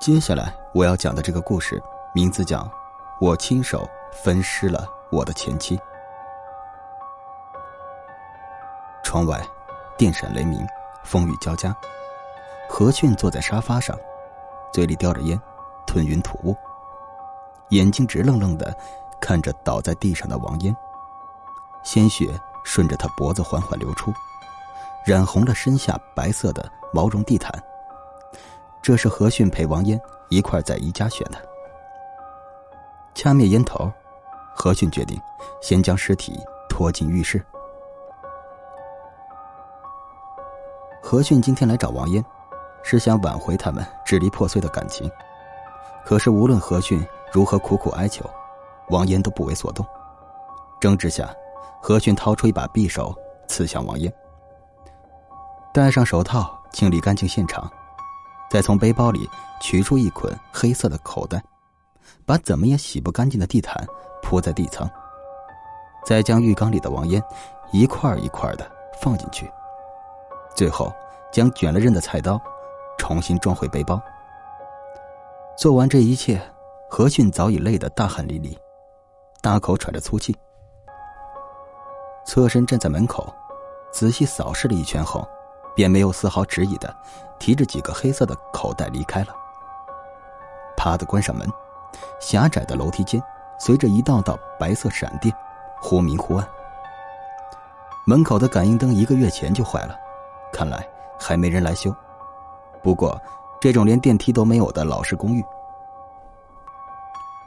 接下来我要讲的这个故事，名字叫《我亲手分尸了我的前妻》。窗外，电闪雷鸣，风雨交加。何迅坐在沙发上，嘴里叼着烟，吞云吐雾，眼睛直愣愣的看着倒在地上的王嫣。鲜血顺着他脖子缓缓流出，染红了身下白色的毛绒地毯。这是何迅陪王嫣一块在宜家选的。掐灭烟头，何迅决定先将尸体拖进浴室。何迅今天来找王嫣，是想挽回他们支离破碎的感情。可是无论何迅如何苦苦哀求，王嫣都不为所动。争执下，何迅掏出一把匕首刺向王嫣。戴上手套，清理干净现场。再从背包里取出一捆黑色的口袋，把怎么也洗不干净的地毯铺在地层，再将浴缸里的王烟一块一块的放进去，最后将卷了刃的菜刀重新装回背包。做完这一切，何逊早已累得大汗淋漓，大口喘着粗气，侧身站在门口，仔细扫视了一圈后。便没有丝毫迟疑的，提着几个黑色的口袋离开了。啪的关上门，狭窄的楼梯间随着一道道白色闪电，忽明忽暗。门口的感应灯一个月前就坏了，看来还没人来修。不过，这种连电梯都没有的老式公寓，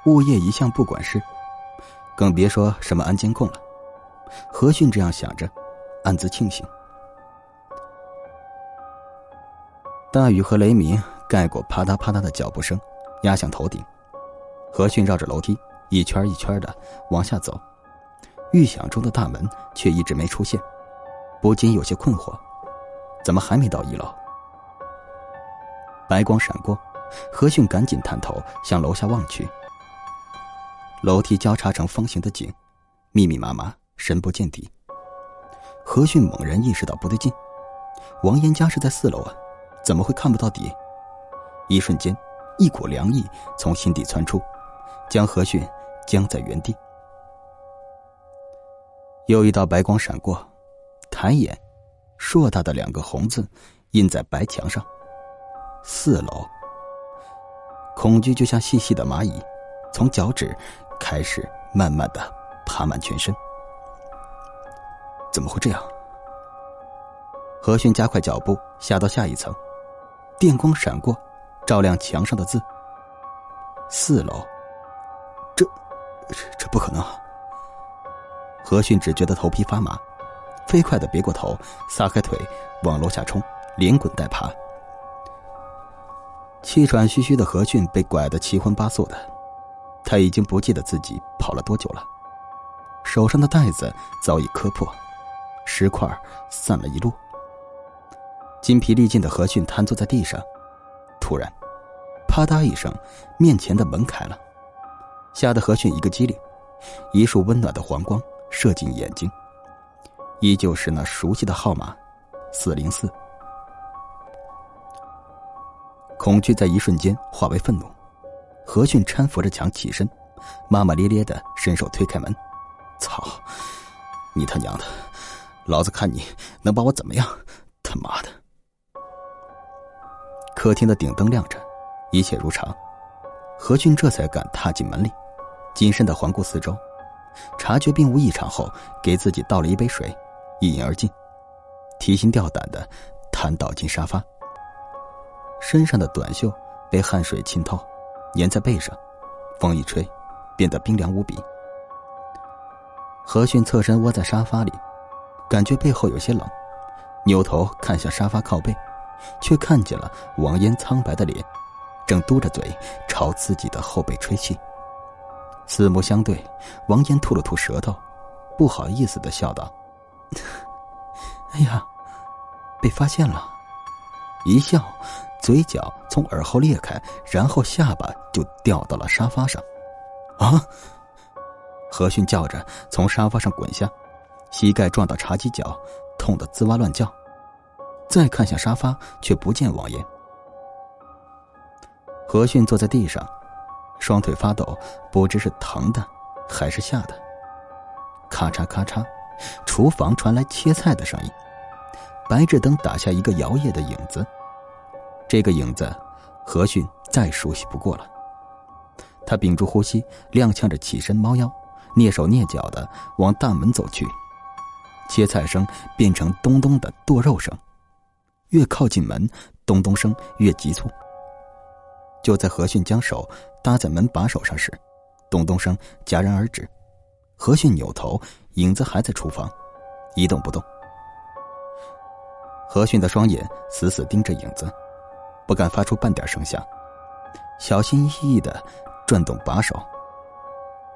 物业一向不管事，更别说什么安监控了。何迅这样想着，暗自庆幸。大雨和雷鸣盖过啪嗒啪嗒的脚步声，压向头顶。何迅绕着楼梯一圈一圈的往下走，预想中的大门却一直没出现，不禁有些困惑：怎么还没到一楼？白光闪过，何迅赶紧探头向楼下望去。楼梯交叉成方形的井，密密麻麻，深不见底。何迅猛然意识到不对劲，王岩家是在四楼啊。怎么会看不到底？一瞬间，一股凉意从心底窜出，将何逊僵在原地。又一道白光闪过，抬眼，硕大的两个红字印在白墙上。四楼。恐惧就像细细的蚂蚁，从脚趾开始慢慢的爬满全身。怎么会这样？何逊加快脚步，下到下一层。电光闪过，照亮墙上的字。四楼，这，这不可能！何迅只觉得头皮发麻，飞快的别过头，撒开腿往楼下冲，连滚带爬。气喘吁吁的何迅被拐得七荤八素的，他已经不记得自己跑了多久了，手上的袋子早已磕破，石块散了一路。筋疲力尽的何迅瘫坐在地上，突然，啪嗒一声，面前的门开了，吓得何迅一个机灵，一束温暖的黄光射进眼睛，依旧是那熟悉的号码，四零四。恐惧在一瞬间化为愤怒，何迅搀扶着墙起身，骂骂咧咧的伸手推开门：“操，你他娘的，老子看你能把我怎么样？他妈的！”客厅的顶灯亮着，一切如常。何俊这才敢踏进门里，谨慎的环顾四周，察觉并无异常后，给自己倒了一杯水，一饮而尽，提心吊胆的瘫倒进沙发。身上的短袖被汗水浸透，粘在背上，风一吹，变得冰凉无比。何迅侧身窝在沙发里，感觉背后有些冷，扭头看向沙发靠背。却看见了王嫣苍白的脸，正嘟着嘴朝自己的后背吹气。四目相对，王嫣吐了吐舌头，不好意思的笑道：“哎呀，被发现了！”一笑，嘴角从耳后裂开，然后下巴就掉到了沙发上。啊！何逊叫着从沙发上滚下，膝盖撞到茶几角，痛得吱哇乱叫。再看向沙发，却不见王爷。何逊坐在地上，双腿发抖，不知是疼的还是吓的。咔嚓咔嚓，厨房传来切菜的声音。白炽灯打下一个摇曳的影子，这个影子，何逊再熟悉不过了。他屏住呼吸，踉跄着起身，猫腰，蹑手蹑脚的往大门走去。切菜声变成咚咚的剁肉声，越靠近门，咚咚声越急促。就在何迅将手搭在门把手上时，咚咚声戛然而止。何迅扭头，影子还在厨房，一动不动。何迅的双眼死死盯着影子，不敢发出半点声响，小心翼翼的转动把手。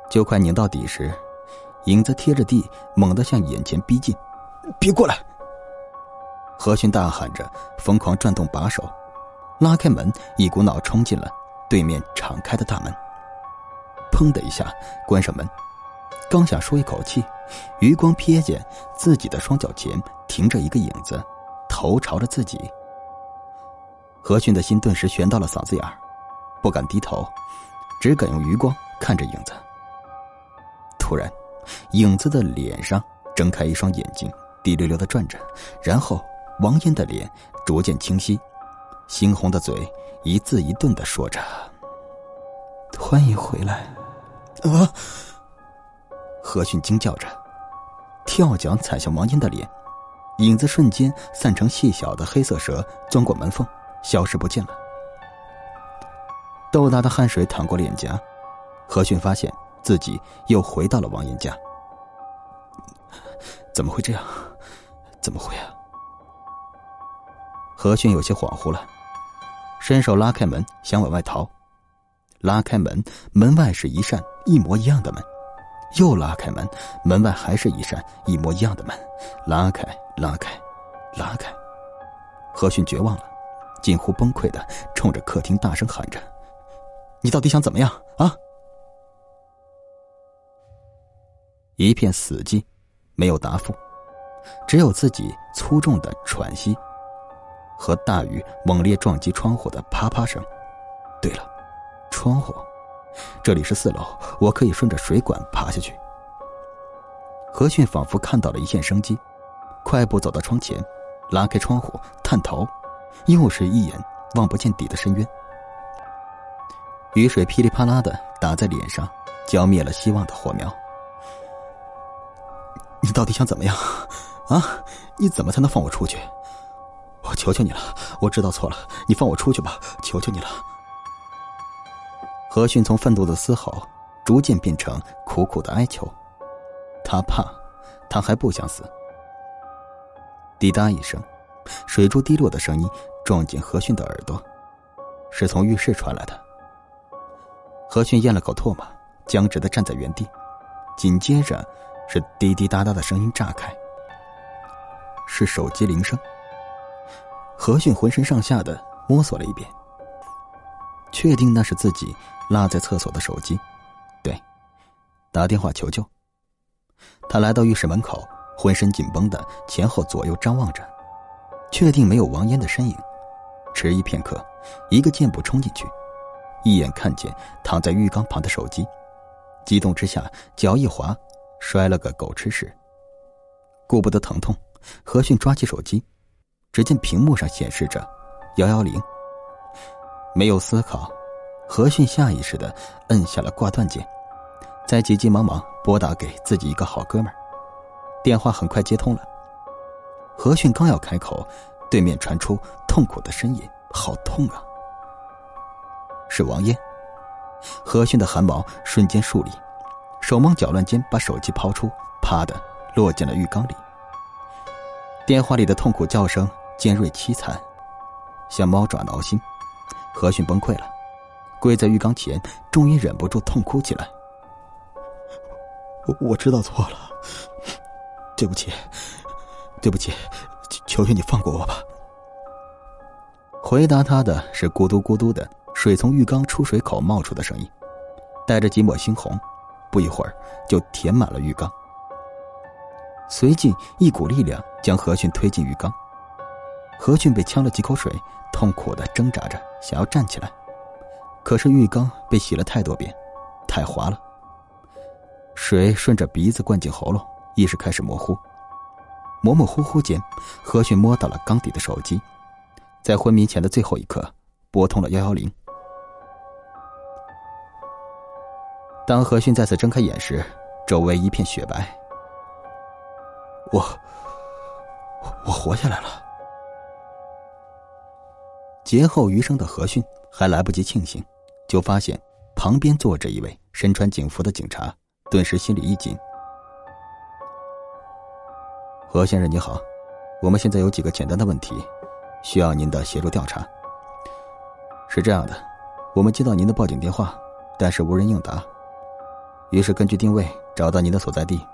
就快拧到底时，影子贴着地，猛地向眼前逼近，“别过来！”何迅大喊着，疯狂转动把手，拉开门，一股脑冲进了对面敞开的大门。砰的一下关上门，刚想舒一口气，余光瞥见自己的双脚前停着一个影子。头朝着自己，何迅的心顿时悬到了嗓子眼儿，不敢低头，只敢用余光看着影子。突然，影子的脸上睁开一双眼睛，滴溜溜的转着，然后王嫣的脸逐渐清晰，猩红的嘴一字一顿的说着：“欢迎回来。”啊！何迅惊叫着，跳脚踩向王嫣的脸。影子瞬间散成细小的黑色蛇，钻过门缝，消失不见了。豆大的汗水淌过脸颊，何迅发现自己又回到了王嫣家。怎么会这样？怎么会啊？何迅有些恍惚了，伸手拉开门想往外逃，拉开门，门外是一扇一模一样的门。又拉开门，门外还是一扇一模一样的门，拉开，拉开，拉开。何迅绝望了，近乎崩溃的冲着客厅大声喊着：“你到底想怎么样啊？”一片死寂，没有答复，只有自己粗重的喘息和大雨猛烈撞击窗户的啪啪声。对了，窗户。这里是四楼，我可以顺着水管爬下去。何逊仿佛看到了一线生机，快步走到窗前，拉开窗户，探头，又是一眼望不见底的深渊。雨水噼里啪啦的打在脸上，浇灭了希望的火苗。你到底想怎么样？啊？你怎么才能放我出去？我求求你了，我知道错了，你放我出去吧，求求你了。何迅从愤怒的嘶吼，逐渐变成苦苦的哀求。他怕，他还不想死。滴答一声，水珠滴落的声音撞进何迅的耳朵，是从浴室传来的。何迅咽了口唾沫，僵直的站在原地。紧接着，是滴滴答答的声音炸开，是手机铃声。何迅浑身上下的摸索了一遍，确定那是自己。落在厕所的手机，对，打电话求救。他来到浴室门口，浑身紧绷的前后左右张望着，确定没有王嫣的身影。迟疑片刻，一个箭步冲进去，一眼看见躺在浴缸旁的手机，激动之下脚一滑，摔了个狗吃屎。顾不得疼痛，何迅抓起手机，只见屏幕上显示着幺幺零，没有思考。何迅下意识的摁下了挂断键，再急急忙忙拨打给自己一个好哥们儿。电话很快接通了。何迅刚要开口，对面传出痛苦的呻吟：“好痛啊！”是王嫣。何迅的汗毛瞬间竖立，手忙脚乱间把手机抛出，啪的落进了浴缸里。电话里的痛苦叫声尖锐凄惨，像猫爪挠心。何逊崩溃了。跪在浴缸前，终于忍不住痛哭起来。我我知道错了，对不起，对不起，求求你放过我吧。回答他的是咕嘟咕嘟的水从浴缸出水口冒出的声音，带着几抹猩红，不一会儿就填满了浴缸。随即一股力量将何迅推进浴缸，何迅被呛了几口水，痛苦的挣扎着想要站起来。可是浴缸被洗了太多遍，太滑了。水顺着鼻子灌进喉咙，意识开始模糊。模模糊糊间，何迅摸到了缸底的手机，在昏迷前的最后一刻，拨通了幺幺零。当何迅再次睁开眼时，周围一片雪白。我，我活下来了。劫后余生的何迅还来不及庆幸，就发现旁边坐着一位身穿警服的警察，顿时心里一紧。何先生你好，我们现在有几个简单的问题，需要您的协助调查。是这样的，我们接到您的报警电话，但是无人应答，于是根据定位找到您的所在地，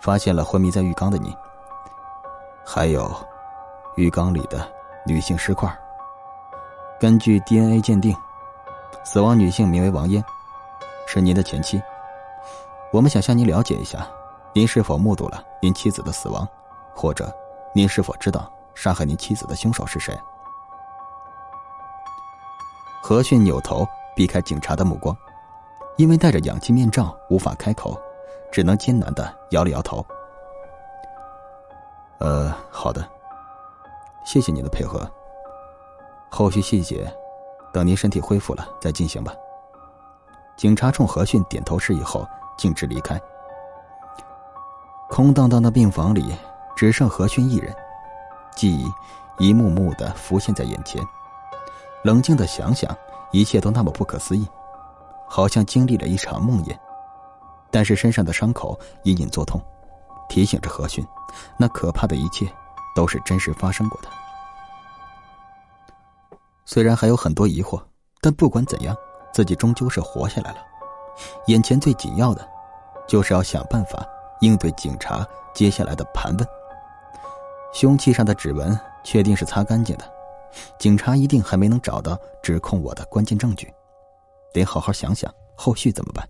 发现了昏迷在浴缸的你，还有浴缸里的女性尸块。根据 DNA 鉴定，死亡女性名为王嫣，是您的前妻。我们想向您了解一下，您是否目睹了您妻子的死亡？或者，您是否知道杀害您妻子的凶手是谁？何迅扭头避开警察的目光，因为戴着氧气面罩无法开口，只能艰难的摇了摇头。呃，好的，谢谢您的配合。后续细节，等您身体恢复了再进行吧。警察冲何迅点头示意后，径直离开。空荡荡的病房里。只剩何勋一人，记忆一幕幕的浮现在眼前。冷静的想想，一切都那么不可思议，好像经历了一场梦魇。但是身上的伤口隐隐作痛，提醒着何勋，那可怕的一切都是真实发生过的。虽然还有很多疑惑，但不管怎样，自己终究是活下来了。眼前最紧要的，就是要想办法应对警察接下来的盘问。凶器上的指纹确定是擦干净的，警察一定还没能找到指控我的关键证据，得好好想想后续怎么办。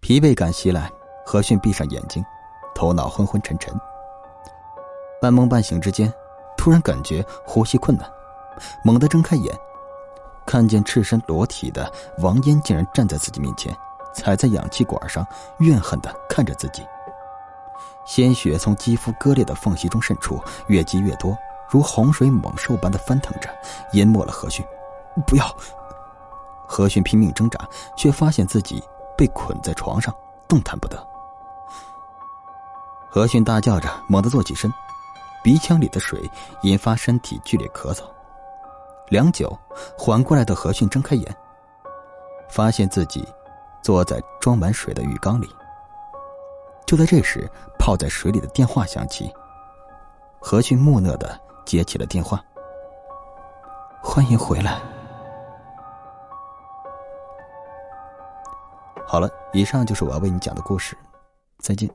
疲惫感袭来，何迅闭上眼睛，头脑昏昏沉沉。半梦半醒之间，突然感觉呼吸困难，猛地睁开眼，看见赤身裸体的王嫣竟然站在自己面前，踩在氧气管上，怨恨的看着自己。鲜血从肌肤割裂的缝隙中渗出，越积越多，如洪水猛兽般的翻腾着，淹没了何迅。不要！何迅拼命挣扎，却发现自己被捆在床上，动弹不得。何逊大叫着，猛地坐起身，鼻腔里的水引发身体剧烈咳嗽。良久，缓过来的何逊睁开眼，发现自己坐在装满水的浴缸里。就在这时，泡在水里的电话响起。何逊木讷的接起了电话。欢迎回来。好了，以上就是我要为你讲的故事，再见。